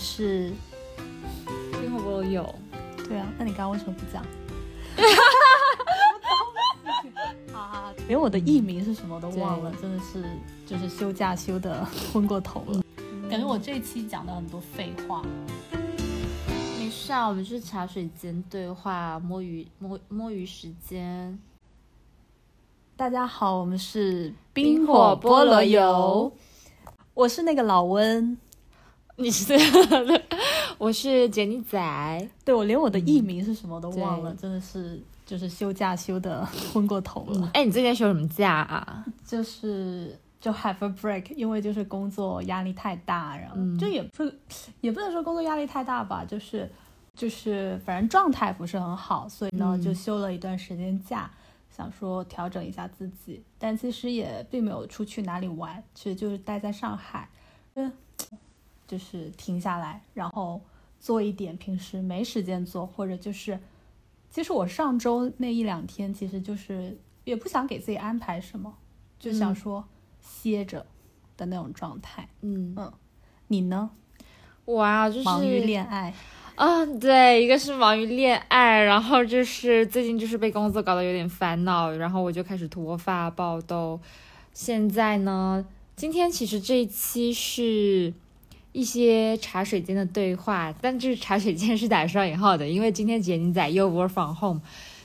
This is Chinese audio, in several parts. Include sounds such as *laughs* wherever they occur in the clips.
是冰火菠萝油。对啊，那你刚刚为什么不讲？*laughs* 好好好，连我的艺名是什么都忘了，真的是就是休假休的昏过头了。感觉我这期讲的很多废话。没事啊，我们是茶水间对话，摸鱼摸摸鱼时间。大家好，我们是冰火菠萝油，我是那个老温，你是我是杰尼仔，对我连我的艺名是什么都忘了，真的是就是休假休的 *laughs* 昏过头了。哎，你最近休什么假啊？*laughs* 就是就 have a break，因为就是工作压力太大，然后就也不是也不能说工作压力太大吧，就是就是反正状态不是很好，所以呢就休了一段时间假。想说调整一下自己，但其实也并没有出去哪里玩，其实就是待在上海，嗯，就是停下来，然后做一点平时没时间做，或者就是，其实我上周那一两天，其实就是也不想给自己安排什么，就想说歇着的那种状态。嗯嗯，你呢？我啊，就是忙于恋爱。嗯，对，一个是忙于恋爱，然后就是最近就是被工作搞得有点烦恼，然后我就开始脱发爆痘。现在呢，今天其实这一期是一些茶水间的对话，但这茶水间是打双引号的，因为今天杰尼仔又 work from home，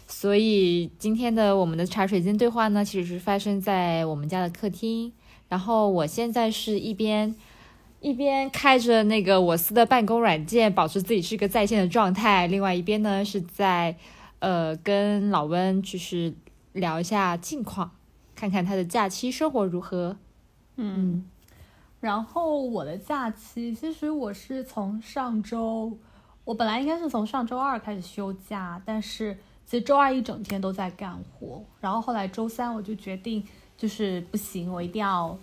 所以今天的我们的茶水间对话呢，其实是发生在我们家的客厅。然后我现在是一边。一边开着那个我司的办公软件，保持自己是个在线的状态；另外一边呢，是在呃跟老温就是聊一下近况，看看他的假期生活如何。嗯，然后我的假期其实我是从上周，我本来应该是从上周二开始休假，但是其实周二一整天都在干活，然后后来周三我就决定就是不行，我一定要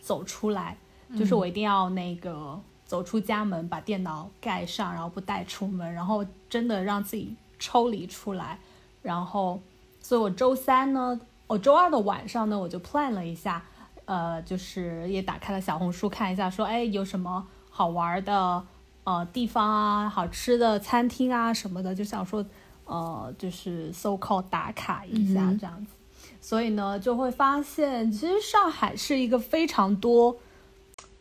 走出来。就是我一定要那个走出家门，把电脑盖上，然后不带出门，然后真的让自己抽离出来。然后，所以我周三呢，我周二的晚上呢，我就 plan 了一下，呃，就是也打开了小红书看一下，说哎有什么好玩的呃地方啊，好吃的餐厅啊什么的，就想说呃就是 so called 打卡一下这样子。所以呢，就会发现其实上海是一个非常多。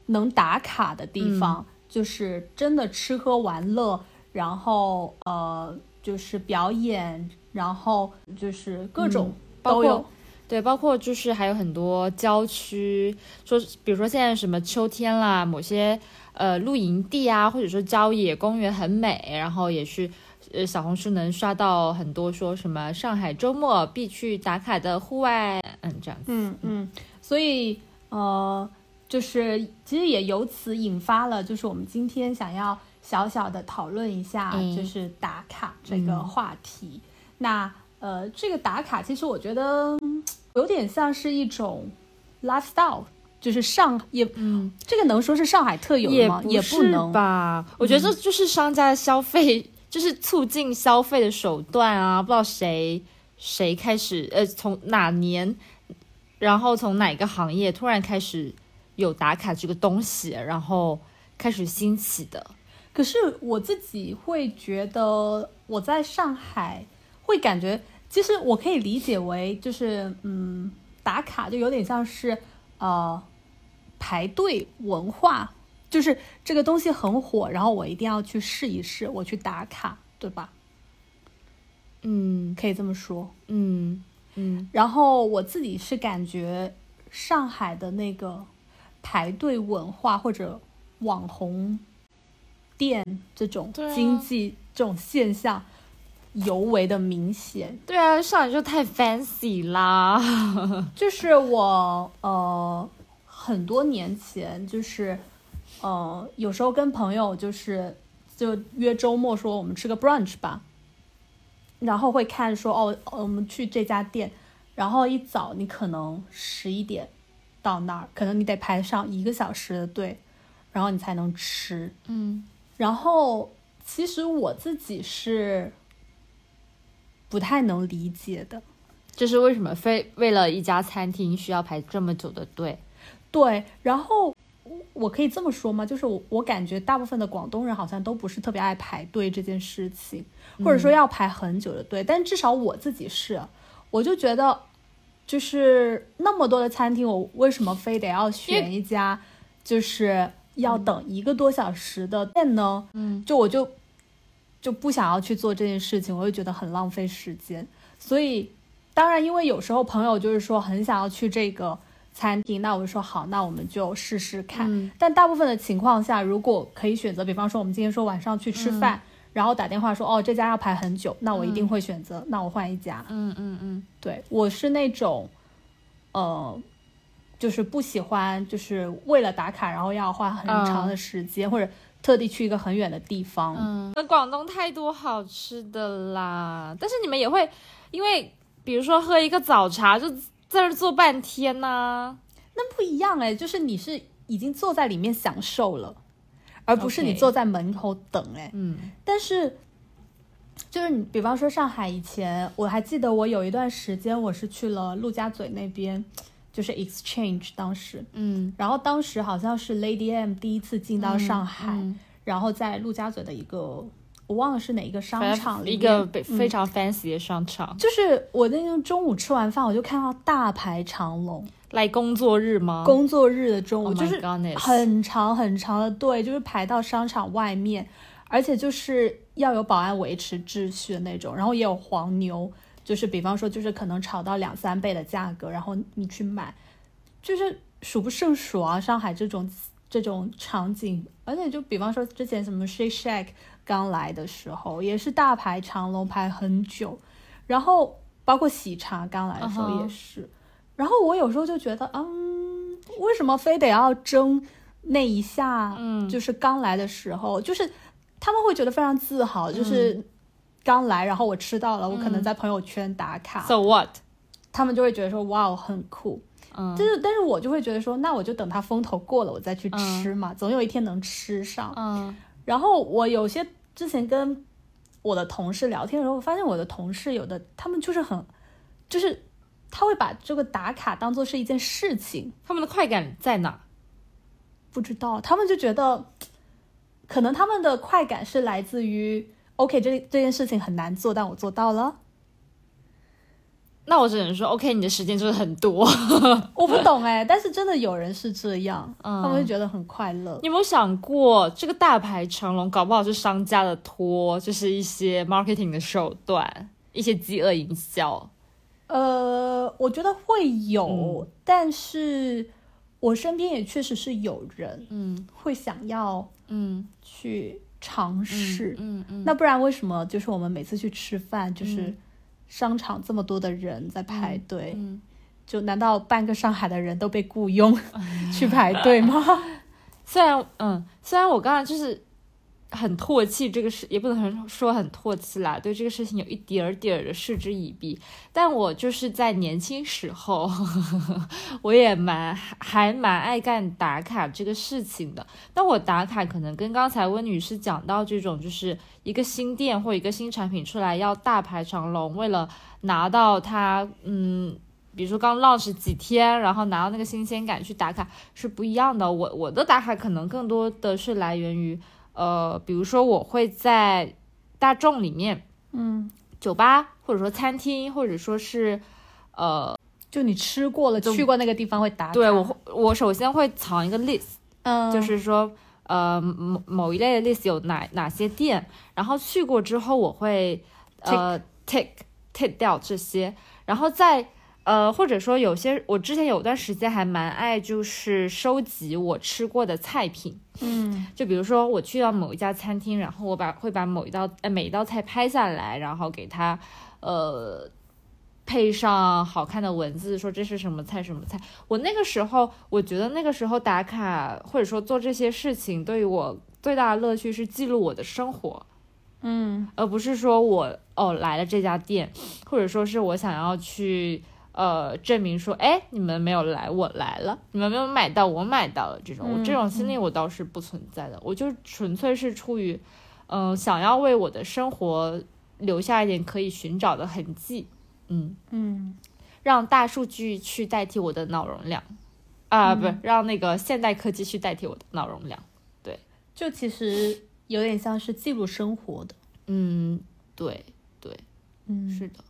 能打卡的地方，就是真的吃喝玩乐，然后呃，就是表演，然后就是各种都有。对，包括就是还有很多郊区，说比如说现在什么秋天啦，某些呃露营地啊，或者说郊野公园很美，然后也是呃小红书能刷到很多说什么上海周末必去打卡的户外，嗯，这样子。嗯嗯，所以呃。就是其实也由此引发了，就是我们今天想要小小的讨论一下，就是打卡这个话题。那呃，这个打卡其实我觉得有点像是一种 lifestyle，就是上也嗯，这个能说是上海特有吗？也不能吧？我觉得这就是商家的消费，就是促进消费的手段啊！不知道谁谁开始呃，从哪年，然后从哪个行业突然开始。有打卡这个东西，然后开始兴起的。可是我自己会觉得，我在上海会感觉，其实我可以理解为，就是嗯，打卡就有点像是呃排队文化，就是这个东西很火，然后我一定要去试一试，我去打卡，对吧？嗯，可以这么说。嗯嗯。然后我自己是感觉上海的那个。排队文化或者网红店这种经济这种现象尤为的明显。对啊，上海就太 fancy 啦。*laughs* 就是我呃很多年前就是呃有时候跟朋友就是就约周末说我们吃个 brunch 吧，然后会看说哦我们去这家店，然后一早你可能十一点。到那儿可能你得排上一个小时的队，然后你才能吃。嗯，然后其实我自己是不太能理解的，这是为什么非为了一家餐厅需要排这么久的队？对，然后我可以这么说吗？就是我我感觉大部分的广东人好像都不是特别爱排队这件事情，或者说要排很久的队。但至少我自己是，我就觉得，就是那么多的餐厅，我为什么非得要选一家，就是要等一个多小时的店呢？嗯，就我就就不想要去做这件事情，我就觉得很浪费时间。所以，当然，因为有时候朋友就是说很想要去这个。餐厅，那我就说好，那我们就试试看。但大部分的情况下，如果可以选择，比方说我们今天说晚上去吃饭，然后打电话说哦这家要排很久，那我一定会选择，那我换一家。嗯嗯嗯，对我是那种，呃，就是不喜欢就是为了打卡，然后要花很长的时间，或者特地去一个很远的地方。嗯，那广东太多好吃的啦，但是你们也会因为比如说喝一个早茶就。在这坐半天呢，那不一样哎，就是你是已经坐在里面享受了，而不是你坐在门口等哎。嗯，但是就是你，比方说上海以前，我还记得我有一段时间我是去了陆家嘴那边，就是 exchange 当时，嗯，然后当时好像是 Lady M 第一次进到上海，然后在陆家嘴的一个。我忘了是哪一个商场，一个非常 fancy 的商场。就是我那天中午吃完饭，我就看到大排长龙。来工作日吗？工作日的中午，就是很长很长的队，就是排到商场外面，而且就是要有保安维持秩序的那种。然后也有黄牛，就是比方说，就是可能炒到两三倍的价格，然后你去买，就是数不胜数啊！上海这种这种场景，而且就比方说之前什么 Shake Shack。刚来的时候也是大排长龙排很久，然后包括喜茶刚来的时候也是，然后我有时候就觉得，嗯，为什么非得要争那一下？嗯，就是刚来的时候，就是他们会觉得非常自豪，就是刚来，然后我吃到了，我可能在朋友圈打卡，so what？他们就会觉得说，哇，很酷，嗯，但是但是我就会觉得说，那我就等它风头过了，我再去吃嘛，总有一天能吃上，嗯，然后我有些。之前跟我的同事聊天的时候，我发现我的同事有的他们就是很，就是他会把这个打卡当做是一件事情。他们的快感在哪？不知道，他们就觉得，可能他们的快感是来自于，OK，这这件事情很难做，但我做到了。那我只能说，OK，你的时间就是很多，*laughs* 我不懂哎，但是真的有人是这样，他们会觉得很快乐。你有没有想过，这个大排长龙搞不好是商家的托，就是一些 marketing 的手段，一些饥饿营销？呃，我觉得会有，但是我身边也确实是有人，嗯，会想要，嗯，去尝试，嗯嗯，那不然为什么就是我们每次去吃饭就是？商场这么多的人在排队，就难道半个上海的人都被雇佣 *laughs* 去排队吗？*laughs* *laughs* 虽然，嗯，虽然我刚才就是很唾弃这个事，也不能说很唾弃啦，对这个事情有一点儿点儿的嗤之以鼻。但我就是在年轻时候，呵 *laughs* 呵我也蛮还蛮爱干打卡这个事情的。但我打卡可能跟刚才温女士讲到这种，就是一个新店或一个新产品出来要大排长龙，为了拿到它，嗯。比如说刚 launch 几天，然后拿到那个新鲜感去打卡是不一样的。我我的打卡可能更多的是来源于，呃，比如说我会在大众里面，嗯，酒吧或者说餐厅，或者说是，呃，就你吃过了去过那个地方会打卡。对我我首先会藏一个 list，嗯，就是说呃某某一类的 list 有哪哪些店，然后去过之后我会呃 take take 掉这些，然后再。呃，或者说有些，我之前有段时间还蛮爱，就是收集我吃过的菜品，嗯，就比如说我去到某一家餐厅，然后我把会把某一道呃每一道菜拍下来，然后给它呃配上好看的文字，说这是什么菜什么菜。我那个时候，我觉得那个时候打卡或者说做这些事情，对于我最大的乐趣是记录我的生活，嗯，而不是说我哦来了这家店，或者说是我想要去。呃，证明说，哎，你们没有来，我来了；你们没有买到，我买到了。这种，我这种心理我倒是不存在的。我就纯粹是出于，嗯，想要为我的生活留下一点可以寻找的痕迹。嗯嗯，让大数据去代替我的脑容量。啊，不是让那个现代科技去代替我的脑容量。对就其实有点像是记录生活的。嗯，对对，嗯是的，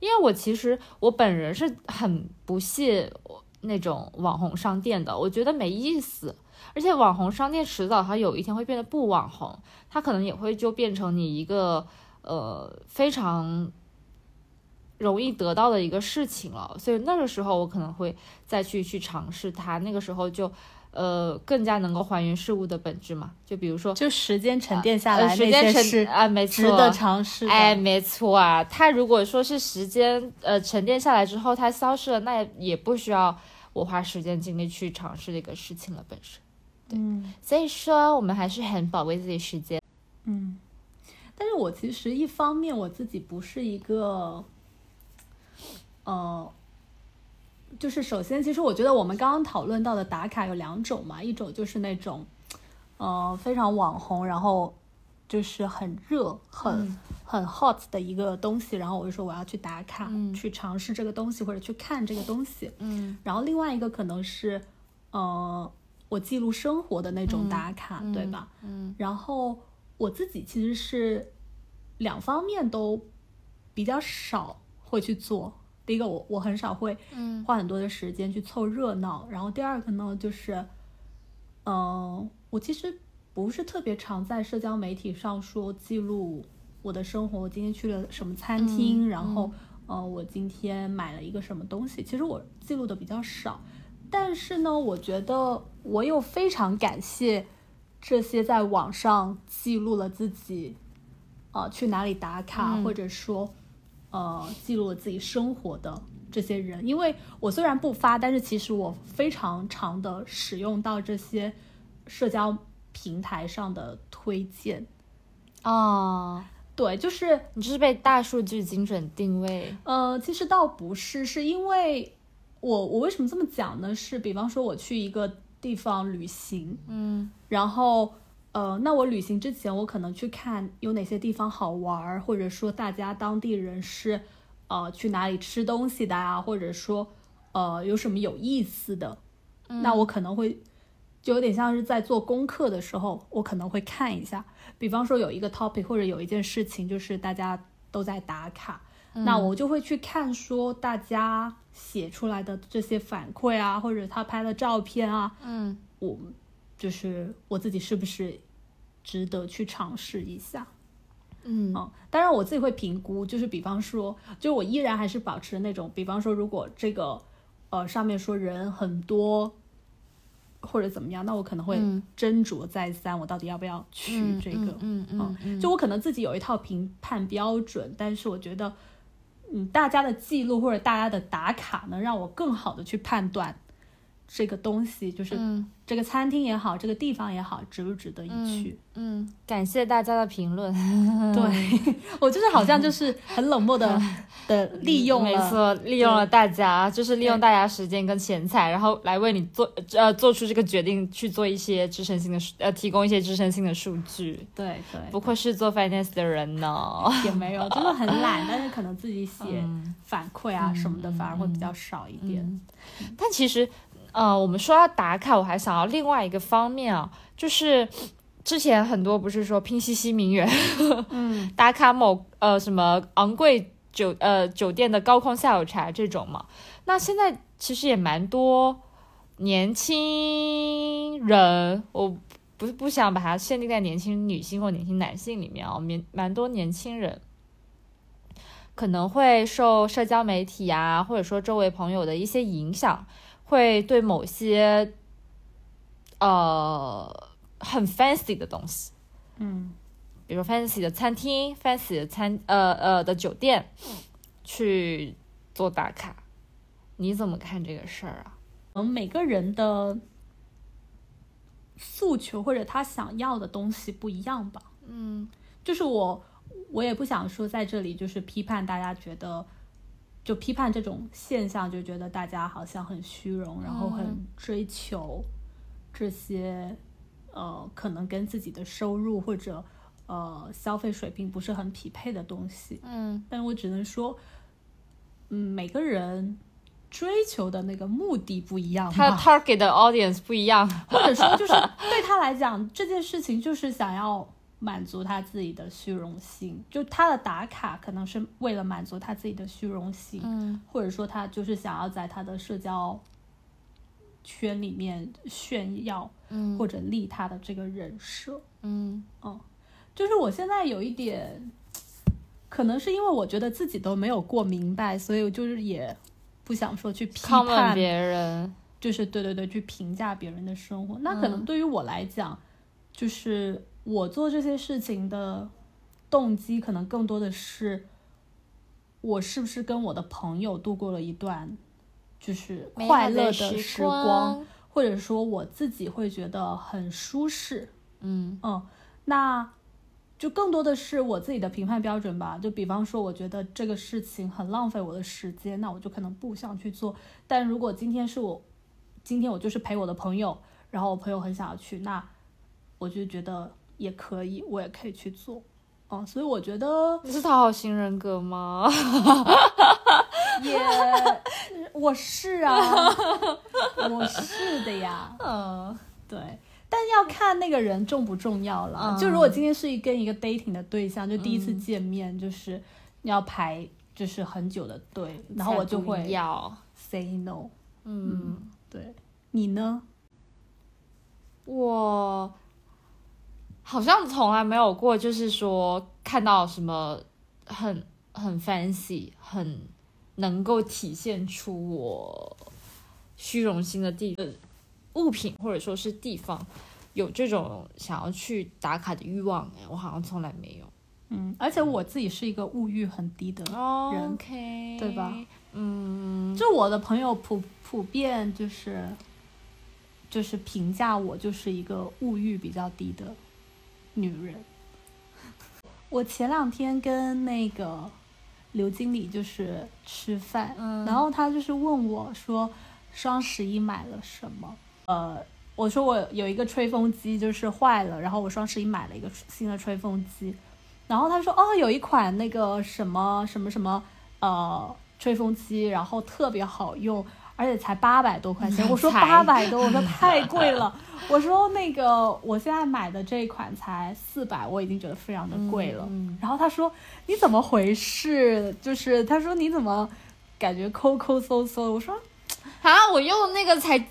因为我其实我本人是很不屑那种网红商店的，我觉得没意思。而且网红商店迟早它有一天会变得不网红，它可能也会就变成你一个呃非常容易得到的一个事情了。所以那个时候我可能会再去去尝试它，那个时候就呃更加能够还原事物的本质嘛。就比如说就时间沉淀下呃来，那时间沉些是啊，没错，值得尝试的。哎，没错啊，它如果说是时间呃沉淀下来之后它消失了，那也也不需要我花时间精力去尝试这个事情了本身。嗯所以说，我们还是很宝贵自己时间。嗯，但是我其实一方面我自己不是一个，呃，就是首先，其实我觉得我们刚刚讨论到的打卡有两种嘛，一种就是那种，呃，非常网红，然后就是很热、很、很 hot 的一个东西，然后我就说我要去打卡，嗯去尝试这个东西或者去看这个东西。嗯然后另外一个可能是，呃，我记录生活的那种打卡，对吧？嗯然后我自己其实是两方面都比较少会去做。第一个我，我很少会嗯花很多的时间去凑热闹。然后第二个呢，就是，嗯、我其实不是特别常在社交媒体上说记录我的生活，我今天去了什么餐厅，嗯然后，呃，我今天买了一个什么东西。其实我记录的比较少，但是呢，我觉得我又非常感谢这些在网上记录了自己，呃，去哪里打卡，嗯或者说，呃，记录了自己生活的这些人。因为我虽然不发，但是其实我非常常的使用到这些社交平台上的推荐。哦，对，就是你就是被大数据精准定位。呃，其实倒不是，是因为我我为什么这么讲呢？是比方说我去一个地方旅行，嗯然后呃，那我旅行之前，我可能去看有哪些地方好玩儿，或者说大家当地人是呃去哪里吃东西的啊，或者说呃有什么有意思的，那我可能会就有点像是在做功课的时候，我可能会看一下。比方说有一个 topic 或者有一件事情，就是大家都在打卡，那我就会去看说大家写出来的这些反馈啊，或者他拍的照片啊，嗯。我就是我自己是不是值得去尝试一下？嗯嗯，当然我自己会评估，就是比方说，就我依然还是保持那种，比方说，如果这个呃上面说人很多或者怎么样，那我可能会嗯斟酌再三，我到底要不要去嗯这个？嗯嗯嗯，就我可能自己有一套评判标准，但是我觉得，嗯，大家的记录或者大家的打卡能让我更好的去判断这个东西，就是嗯这个餐厅也好，这个地方也好，值不值得一去。嗯，感谢大家的评论。*laughs* 对我就是好像就是很冷漠的 *laughs* 的利用了，没错，利用了大家，就是利用大家时间跟钱财，然后来为你做呃做出这个决定，去做一些支撑性的呃提供一些支撑性的数据。对对，不愧是做 finance 的人呢。*laughs* 也没有，真的很懒，但是可能自己写嗯反馈啊什么的，反而会比较少一点。嗯但其实，呃，我们说到打卡，我还想到另外一个方面啊，就是 *sniffs* 之前很多不是说拼夕夕名媛 *laughs* 嗯打卡某呃什么昂贵酒呃酒店的高空下午茶这种嘛，那现在其实也蛮多年轻人，我不是不想把它限定在年轻女性或年轻男性里面啊，蛮蛮多年轻人。可能会受社交媒体啊，或者说周围朋友的一些影响，会对某些呃很 fancy 的东西，嗯比如说 fancy 的餐厅、fancy 的餐呃呃的酒店去做打卡，你怎么看这个事儿啊？我们每个人的诉求或者他想要的东西不一样吧。嗯就是我，我也不想说在这里就是批判大家觉得，就批判这种现象，就觉得大家好像很虚荣，然后很追求这些呃可能跟自己的收入或者呃消费水平不是很匹配的东西。嗯但我只能说，嗯，每个人追求的那个目的不一样他。target 的 audience 不一样。或者说就是 *laughs* 对他来讲，这件事情就是想要满足他自己的虚荣心，就他的打卡可能是为了满足他自己的虚荣心，嗯或者说他就是想要在他的社交圈里面炫耀嗯或者立他的这个人设。嗯就是我现在有一点，可能是因为我觉得自己都没有过明白，所以我就是也不想说去批判别人。就是对对对，去评价别人的生活。那可能嗯对于我来讲，就是我做这些事情的动机，可能更多的是我是不是跟我的朋友度过了一段就是快乐的时光，，或者说我自己会觉得很舒适。嗯嗯，那就更多的是我自己的评判标准吧。就比方说，我觉得这个事情很浪费我的时间，那我就可能不想去做。但如果今天是我，今天我就是陪我的朋友，然后我朋友很想要去，那我就觉得也可以，我也可以去做。嗯，所以我觉得你是讨好型人格吗？*laughs* 也，我是啊，*laughs* 我是的呀。嗯对，但要看那个人重不重要了。嗯就如果今天是一跟一个 dating 的对象，就第一次见面，就是要排就是很久的队，然后我就会要。say no。嗯，对，你呢？我好像从来没有过，就是说看到什么很很 fancy、很能够体现出我虚荣心的地呃物品或者说是地方，有这种想要去打卡的欲望。哎，我好像从来没有。嗯，而且我自己是一个物欲很低的，哦人 OK，对吧？嗯，就我的朋友普普遍就是就是评价我就是一个物欲比较低的女人。我前两天跟那个刘经理就是吃饭，嗯然后他就是问我说双十一买了什么？呃，我说我有一个吹风机就是坏了，然后我双十一买了一个新的吹风机，然后他说哦有一款那个什么什么什么呃吹风机，然后特别好用。而且才八百多块钱，我说才八百多，我说 *laughs* 太贵了。我说那个我现在买的这一款才四百，我已经觉得非常的贵了。嗯然后他说你怎么回事？就是他说你怎么感觉抠抠搜搜？我说啊，我用那个才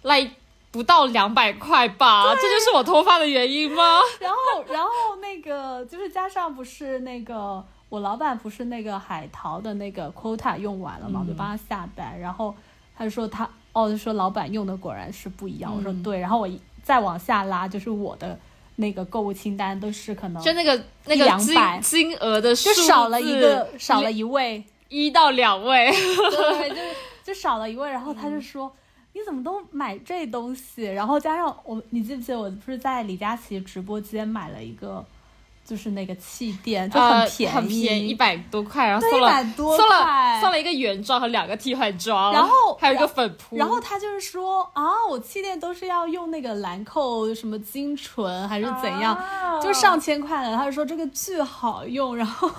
来不到两百块吧，这就是我脱发的原因吗？*laughs* 然后，然后那个就是加上不是那个我老板不是那个海淘的那个 quota 用完了嘛，我就帮他下单，然后他就说他哦，就说老板用的果然是不一样，我说嗯对，然后我再往下拉，就是我的那个购物清单都是可能就那个那个金两百金额的数字就少了一个少了一位，一到两位，*laughs* 对，就是就少了一位，然后他嗯就说。你怎么都买这东西？然后加上我，你记不记得我不是在李佳琦直播间买了一个，就是那个气垫，就很便宜，很便宜，一百多块，然后送了100多送了送了一个原装和两个替换装，然后还有一个粉扑，然后他就是说啊，我气垫都是要用那个兰蔻什么精纯还是怎样，啊。就上千块的。他就说这个巨好用，然后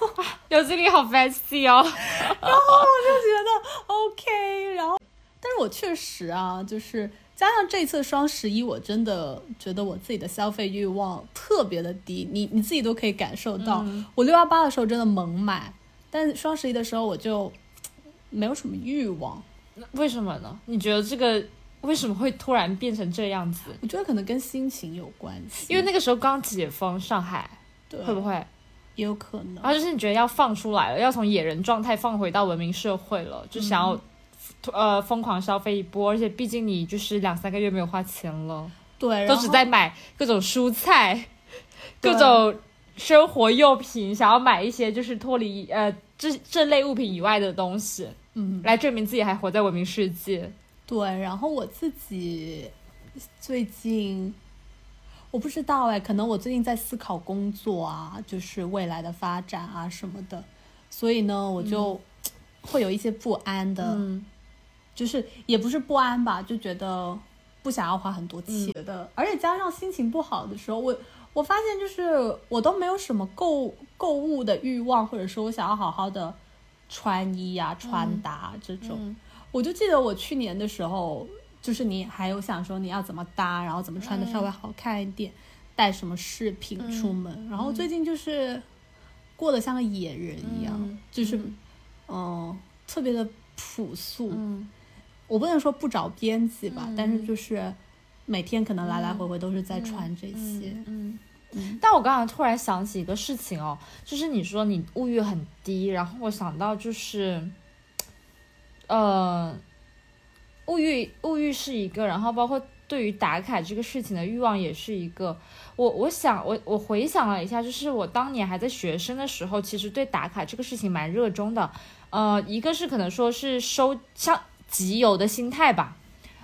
刘经理好 fancy 哦，*laughs* 然后我就觉得 OK，然后但是我确实啊，就是加上这次双十一，我真的觉得我自己的消费欲望特别的低，你你自己都可以感受到。嗯我六幺八的时候真的猛买，但双十一的时候我就没有什么欲望。为什么呢？你觉得这个为什么会突然变成这样子？我觉得可能跟心情有关系，因为那个时候刚解封，上海对会不会？也有可能然。后就是你觉得要放出来了，要从野人状态放回到文明社会了，就想要、呃疯狂消费一波，而且毕竟你就是两三个月没有花钱了，对，都只在买各种蔬菜、*laughs* 各种生活用品，想要买一些就是脱离呃这这类物品以外的东西，嗯，来证明自己还活在文明世界。对，然后我自己最近我不知道哎，可能我最近在思考工作啊，就是未来的发展啊什么的，所以呢，我就会有一些不安的，嗯就是也不是不安吧，就觉得不想要花很多钱的，而且加上心情不好的时候，我我发现就是我都没有什么购购物的欲望，或者说我想要好好的穿衣啊、穿搭、这种。嗯。我就记得我去年的时候，就是你还有想说你要怎么搭，然后怎么穿的稍微好看一点，带什么饰品出门。然后最近就是过得像个野人一样，就是嗯、特别的朴素。嗯我不能说不找编辑吧，但是就是每天可能来来回回都是在穿这些。嗯。嗯但我刚刚突然想起一个事情哦，就是你说你物欲很低，然后我想到就是，呃，物欲物欲是一个，然后包括对于打卡这个事情的欲望也是一个。我我想我我回想了一下，就是我当年还在学生的时候，其实对打卡这个事情蛮热衷的。呃，一个是可能说是收像集邮的心态吧，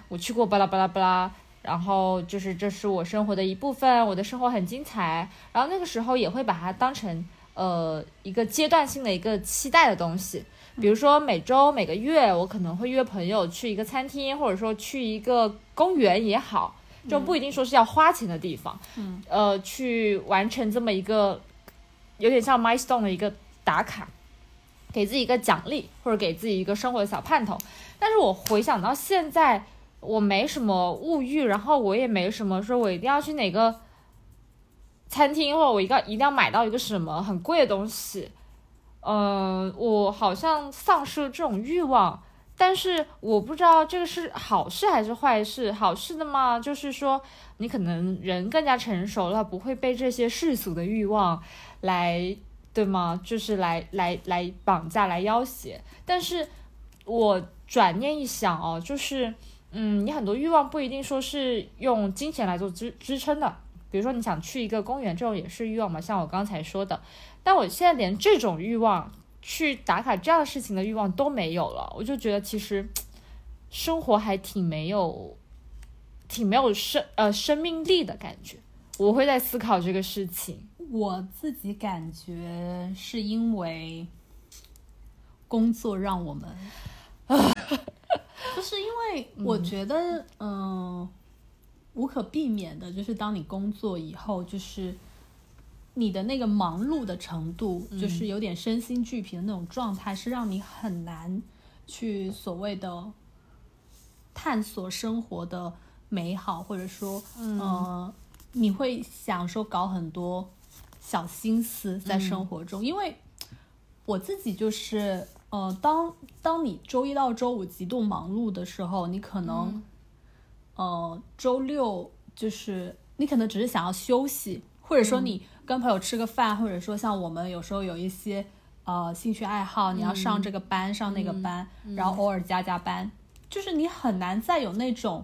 我去过巴拉巴拉巴拉，然后就是这是我生活的一部分，我的生活很精彩。然后那个时候也会把它当成呃一个阶段性的一个期待的东西，比如说每周每个月我可能会约朋友去一个餐厅，或者说去一个公园也好，就不一定说是要花钱的地方，嗯，呃，去完成这么一个有点像 milestone 的一个打卡。给自己一个奖励，或者给自己一个生活的小盼头。但是我回想到现在，我没什么物欲，然后我也没什么说我一定要去哪个餐厅，或者我一个一定要买到一个什么很贵的东西。嗯、我好像丧失了这种欲望，但是我不知道这个是好事还是坏事。好事的嘛，就是说你可能人更加成熟了，不会被这些世俗的欲望来。对吗？就是来来来绑架、来要挟。但是我转念一想哦，就是嗯，你很多欲望不一定说是用金钱来做支支撑的。比如说你想去一个公园，这种也是欲望嘛，像我刚才说的。但我现在连这种欲望，去打卡这样的事情的欲望都没有了，我就觉得其实生活还挺没有，挺没有生呃生命力的感觉。我会在思考这个事情。我自己感觉是因为工作让我们，*laughs* 就是因为我觉得，嗯、无可避免的，就是当你工作以后，就是你的那个忙碌的程度，就是有点身心俱疲的那种状态，是让你很难去所谓的探索生活的美好，或者说，嗯、呃，你会想说搞很多小心思在生活中，因为我自己就是，呃，当当你周一到周五极度忙碌的时候，你可能，呃，周六就是你可能只是想要休息，或者说你跟朋友吃个饭，或者说像我们有时候有一些呃兴趣爱好，你要上这个班、上那个班，然后。偶尔加加班，就是你很难再有那种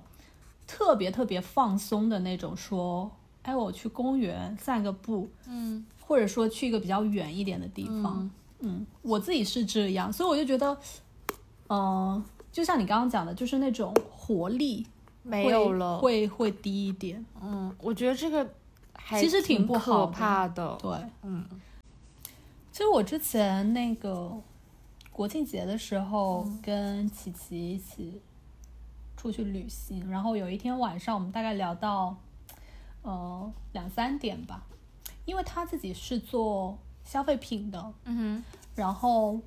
特别特别放松的那种说，哎，我去公园散个步，嗯。或者说去一个比较远一点的地方。嗯我自己是这样，所以我就觉得，嗯、就像你刚刚讲的，就是那种活力没有了。会会低一点。嗯，我觉得这个还其实挺挺不好怕的。对，嗯其实我之前那个国庆节的时候，跟琪琪一起出去旅行，然后有一天晚上，我们大概聊到呃两三点吧，因为他自己是做消费品的，嗯哼然后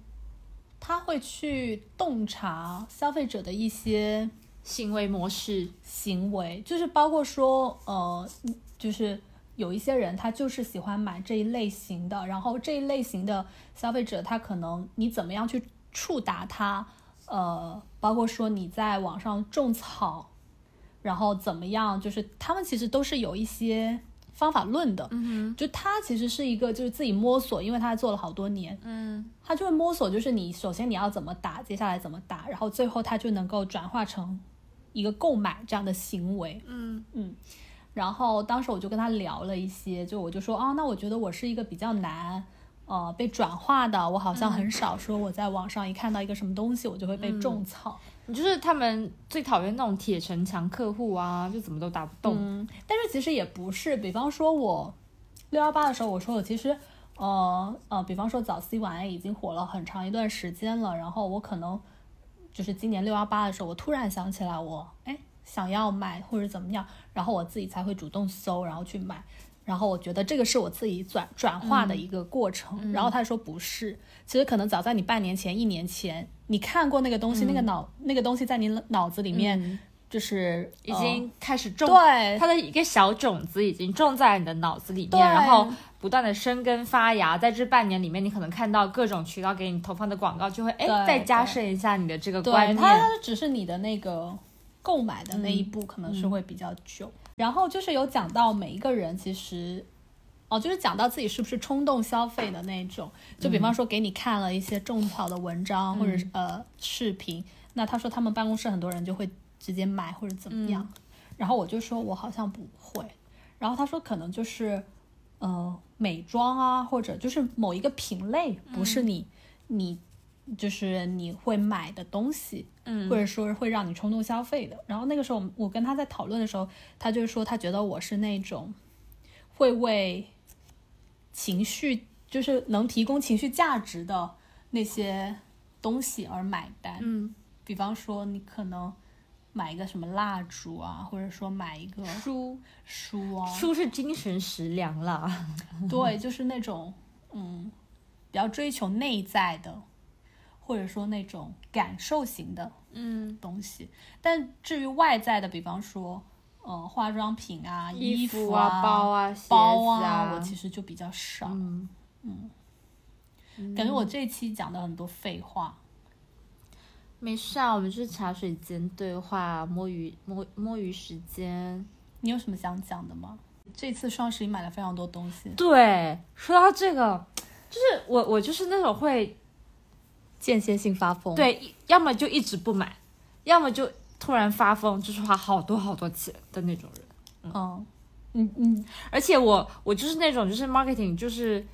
他会去洞察消费者的一些，行为模式。行为，就是包括说，呃，就是有一些人他就是喜欢买这一类型的，然后这一类型的消费者他可能你怎么样去触达他，呃，包括说你在网上种草，然后怎么样，就是他们其实都是有一些方法论的，嗯就他其实是一个就是自己摸索，因为他做了好多年，嗯。他就会摸索，就是你首先你要怎么打，接下来怎么打，然后最后他就能够转化成一个购买这样的行为。嗯。然后当时我就跟他聊了一些，就我就说啊，那我觉得我是一个比较难，呃，被转化的，我好像很少说我在网上一看到一个什么东西，我就会被种草。你就是他们最讨厌那种铁城墙客户啊，就怎么都打不动。嗯，但是其实也不是，比方说我六幺八的时候，我说我其实，呃呃，比方说早 C 晚 A 已经火了很长一段时间了，然后我可能就是今年六幺八的时候，我突然想起来我哎想要买或者怎么样，然后我自己才会主动搜，然后去买。然后我觉得这个是我自己转转化的一个过程。然后他说不是，其实可能早在你半年前、一年前，你看过那个东西，那个脑那个东西在你脑子里面就是已经开始种，对它的一个小种子已经种在你的脑子里面，然后不断的生根发芽。在这半年里面，你可能看到各种渠道给你投放的广告，就会哎再加深一下你的这个观念它。只是你的那个购买的那一步可能是会比较久。然后就是有讲到每一个人其实。哦，就是讲到自己是不是冲动消费的那种，就比方说给你看了一些种草的文章、或者是呃视频，那他说他们办公室很多人就会直接买或者怎么样，然后我就说我好像不会，然后他说可能就是呃美妆啊，或者就是某一个品类不是你、你就是你会买的东西，嗯或者说会让你冲动消费的。然后那个时候我我跟他在讨论的时候，他就说他觉得我是那种会为情绪就是能提供情绪价值的那些东西而买单。嗯，比方说你可能买一个什么蜡烛啊，或者说买一个书书啊，书是精神食粮啦。*laughs* 对，就是那种嗯，比较追求内在的，或者说那种感受型的嗯，东西。但至于外在的，比方说呃化妆品啊、衣服啊、包啊、鞋子包啊，我其实就比较少。嗯感觉我这一期讲的很多废话。没事啊，我们就是茶水间对话，摸鱼摸摸鱼时间。你有什么想讲的吗？这次双十一买了非常多东西，对，说到这个，就是我我就是那种会间歇性发疯。，对，要么就一直不买，要么就突然发疯，就是花好多好多钱的那种人。嗯，嗯嗯，而且我我就是那种就是 marketing 就是。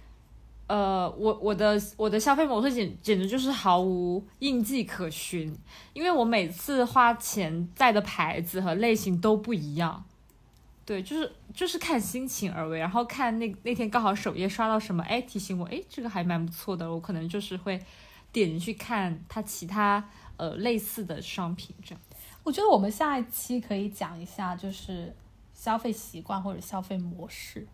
呃，我我的我的消费模式简简直就是毫无印记可循，因为我每次花钱在的牌子和类型都不一样，对，就是就是看心情而为，然后看那那天刚好首页刷到什么，哎，提醒我，哎，这个还蛮不错的，我可能就是会点进去看它其他呃类似的商品这样。我觉得我们下一期可以讲一下，就是消费习惯或者消费模式，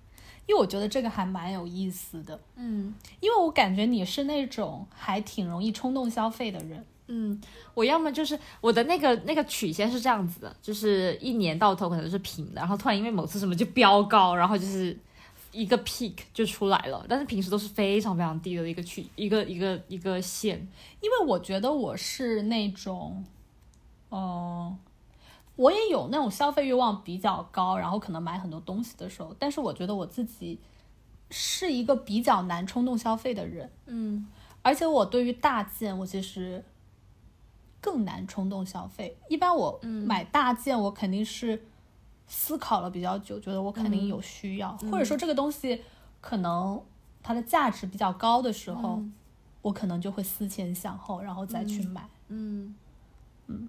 因为我觉得这个还蛮有意思的。嗯因为我感觉你是那种还挺容易冲动消费的人。嗯，我要么就是我的那个那个曲线是这样子的，就是一年到头可能是平的，然后突然因为某次什么就飙高，然后就是一个 peak 就出来了，但是平时都是非常非常低的一个区一个一个一个线。因为我觉得我是那种，嗯、我也有那种消费欲望比较高，然后可能买很多东西的时候，但是我觉得我自己是一个比较难冲动消费的人，嗯而且我对于大件，我其实更难冲动消费。一般我买大件，我肯定是思考了比较久，觉得我肯定有需要，或者说这个东西可能它的价值比较高的时候，我可能就会思前想后，然后再去买。嗯。嗯，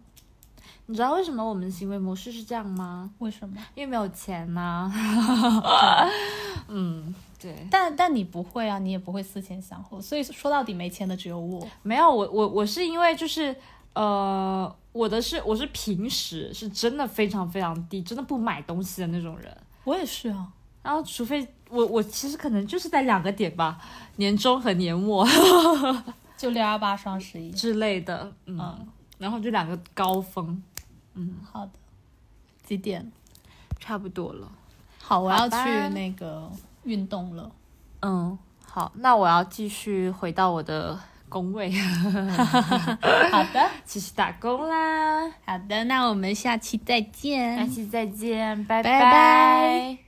你知道为什么我们的行为模式是这样吗？为什么？因为没有钱呐、*laughs* 嗯，对，但但你不会啊，你也不会思前想后，所以说到底没钱的只有我。没有我我我是因为就是呃，我的是我是平时是真的非常非常低，真的不买东西的那种人。我也是啊，然后除非我我其实可能就是在两个点吧，年终和年末就六幺八、双十一。之类的，嗯，嗯然后就两个高峰，嗯好的，几点？差不多了。好，我要去那个运动了。嗯，好，那我要继续回到我的工位，*laughs* 好的，继续打工啦。好的，那我们下期再见。下期再见，拜拜拜